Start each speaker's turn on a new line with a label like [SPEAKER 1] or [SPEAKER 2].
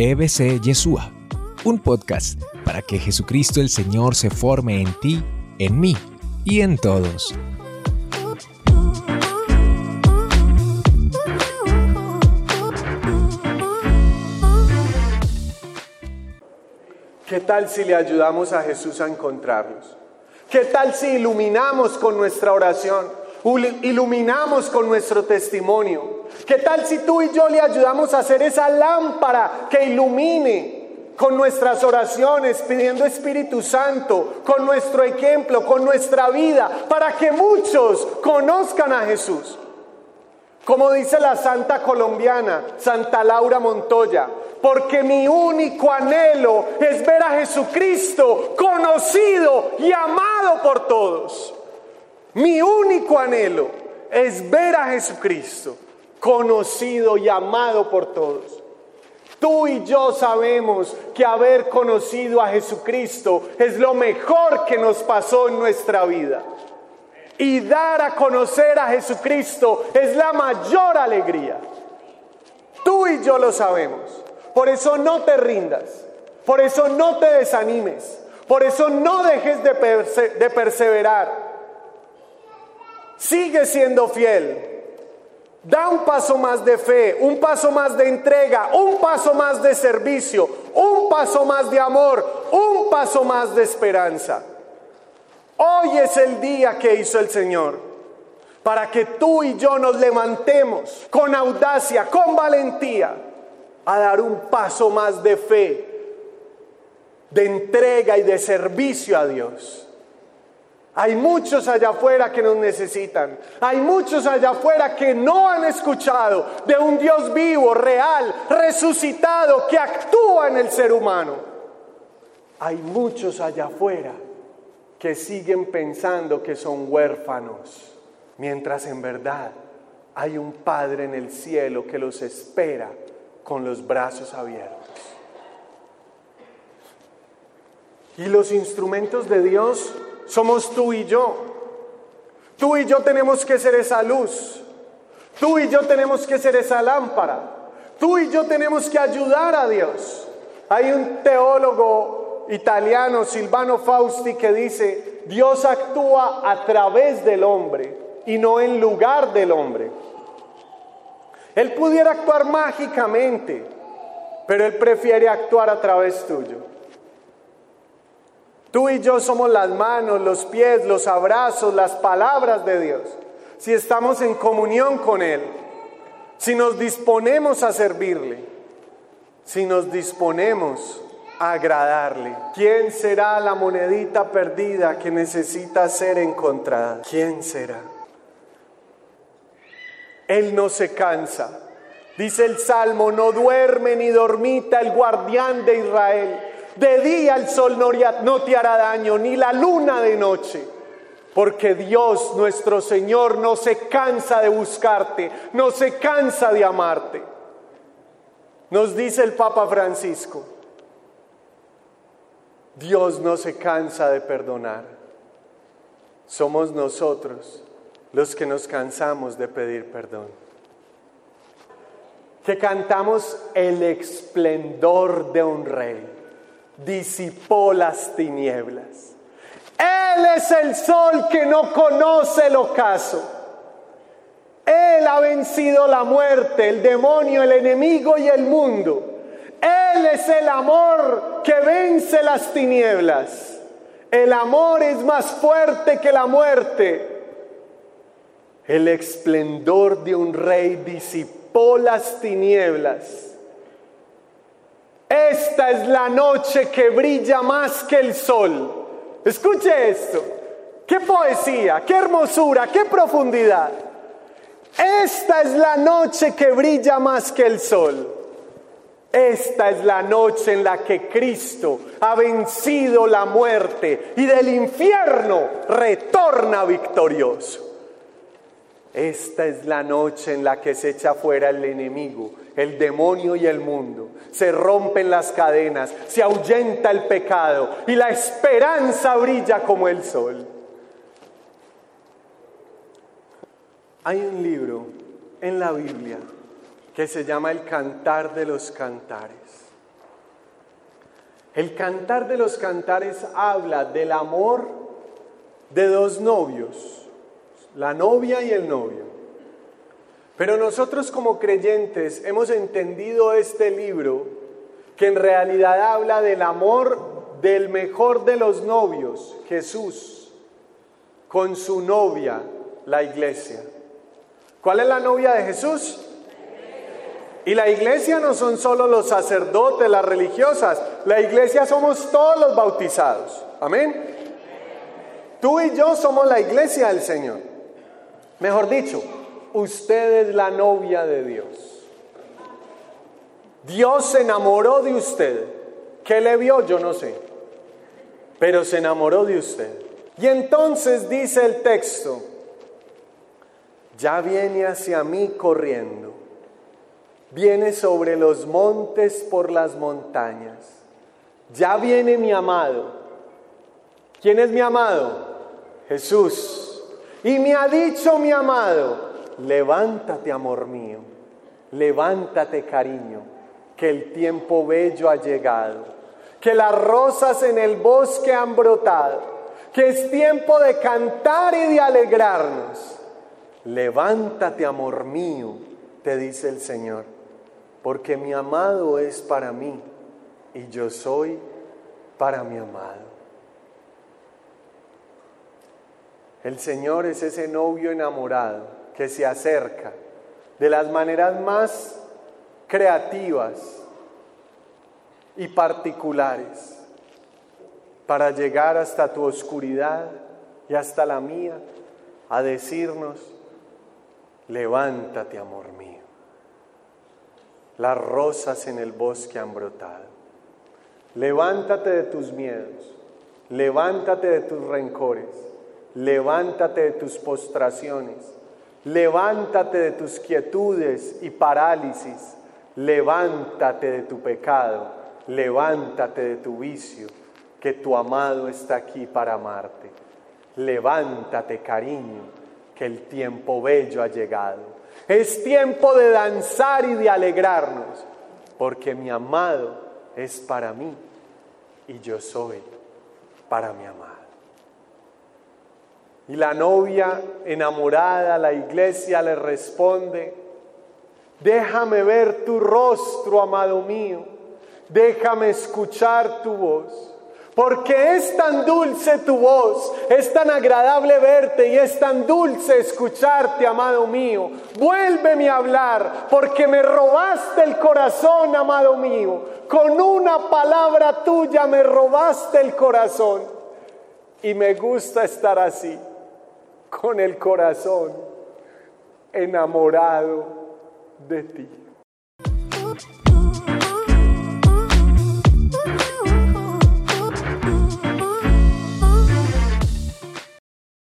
[SPEAKER 1] EBC Yeshua, un podcast para que Jesucristo el Señor se forme en ti, en mí y en todos.
[SPEAKER 2] ¿Qué tal si le ayudamos a Jesús a encontrarlos? ¿Qué tal si iluminamos con nuestra oración? Iluminamos con nuestro testimonio. ¿Qué tal si tú y yo le ayudamos a hacer esa lámpara que ilumine con nuestras oraciones, pidiendo Espíritu Santo, con nuestro ejemplo, con nuestra vida, para que muchos conozcan a Jesús? Como dice la santa colombiana, Santa Laura Montoya, porque mi único anhelo es ver a Jesucristo conocido y amado por todos. Mi único anhelo es ver a Jesucristo conocido y amado por todos. Tú y yo sabemos que haber conocido a Jesucristo es lo mejor que nos pasó en nuestra vida. Y dar a conocer a Jesucristo es la mayor alegría. Tú y yo lo sabemos. Por eso no te rindas. Por eso no te desanimes. Por eso no dejes de, de perseverar. Sigue siendo fiel. Da un paso más de fe, un paso más de entrega, un paso más de servicio, un paso más de amor, un paso más de esperanza. Hoy es el día que hizo el Señor para que tú y yo nos levantemos con audacia, con valentía, a dar un paso más de fe, de entrega y de servicio a Dios. Hay muchos allá afuera que nos necesitan. Hay muchos allá afuera que no han escuchado de un Dios vivo, real, resucitado, que actúa en el ser humano. Hay muchos allá afuera que siguen pensando que son huérfanos, mientras en verdad hay un Padre en el cielo que los espera con los brazos abiertos. Y los instrumentos de Dios somos tú y yo. Tú y yo tenemos que ser esa luz. Tú y yo tenemos que ser esa lámpara. Tú y yo tenemos que ayudar a Dios. Hay un teólogo italiano, Silvano Fausti, que dice, Dios actúa a través del hombre y no en lugar del hombre. Él pudiera actuar mágicamente, pero Él prefiere actuar a través tuyo. Tú y yo somos las manos, los pies, los abrazos, las palabras de Dios. Si estamos en comunión con Él, si nos disponemos a servirle, si nos disponemos a agradarle. ¿Quién será la monedita perdida que necesita ser encontrada? ¿Quién será? Él no se cansa. Dice el Salmo, no duerme ni dormita el guardián de Israel. De día el sol no te hará daño, ni la luna de noche. Porque Dios nuestro Señor no se cansa de buscarte, no se cansa de amarte. Nos dice el Papa Francisco, Dios no se cansa de perdonar. Somos nosotros los que nos cansamos de pedir perdón. Que cantamos el esplendor de un rey disipó las tinieblas. Él es el sol que no conoce el ocaso. Él ha vencido la muerte, el demonio, el enemigo y el mundo. Él es el amor que vence las tinieblas. El amor es más fuerte que la muerte. El esplendor de un rey disipó las tinieblas esta es la noche que brilla más que el sol. Escuche esto. Qué poesía, qué hermosura, qué profundidad. Esta es la noche que brilla más que el sol. Esta es la noche en la que Cristo ha vencido la muerte y del infierno retorna victorioso. Esta es la noche en la que se echa fuera el enemigo, el demonio y el mundo. Se rompen las cadenas, se ahuyenta el pecado y la esperanza brilla como el sol. Hay un libro en la Biblia que se llama El Cantar de los Cantares. El cantar de los cantares habla del amor de dos novios, la novia y el novio. Pero nosotros como creyentes hemos entendido este libro que en realidad habla del amor del mejor de los novios, Jesús, con su novia, la iglesia. ¿Cuál es la novia de Jesús? Y la iglesia no son solo los sacerdotes, las religiosas, la iglesia somos todos los bautizados. Amén. Tú y yo somos la iglesia del Señor. Mejor dicho, usted es la novia de Dios. Dios se enamoró de usted. ¿Qué le vio? Yo no sé. Pero se enamoró de usted. Y entonces dice el texto, ya viene hacia mí corriendo viene sobre los montes por las montañas. Ya viene mi amado. ¿Quién es mi amado? Jesús. Y me ha dicho mi amado, levántate amor mío, levántate cariño, que el tiempo bello ha llegado, que las rosas en el bosque han brotado, que es tiempo de cantar y de alegrarnos. Levántate amor mío, te dice el Señor porque mi amado es para mí y yo soy para mi amado. El Señor es ese novio enamorado que se acerca. De las maneras más creativas y particulares para llegar hasta tu oscuridad y hasta la mía a decirnos, levántate amor mío. Las rosas en el bosque han brotado. Levántate de tus miedos, levántate de tus rencores, levántate de tus postraciones, levántate de tus quietudes y parálisis, levántate de tu pecado, levántate de tu vicio, que tu amado está aquí para amarte. Levántate, cariño, que el tiempo bello ha llegado. Es tiempo de danzar y de alegrarnos, porque mi amado es para mí y yo soy para mi amado. Y la novia enamorada, la iglesia le responde, déjame ver tu rostro, amado mío, déjame escuchar tu voz porque es tan dulce tu voz, es tan agradable verte y es tan dulce escucharte, amado mío. Vuélveme a hablar, porque me robaste el corazón, amado mío. Con una palabra tuya me robaste el corazón. Y me gusta estar así, con el corazón enamorado de ti.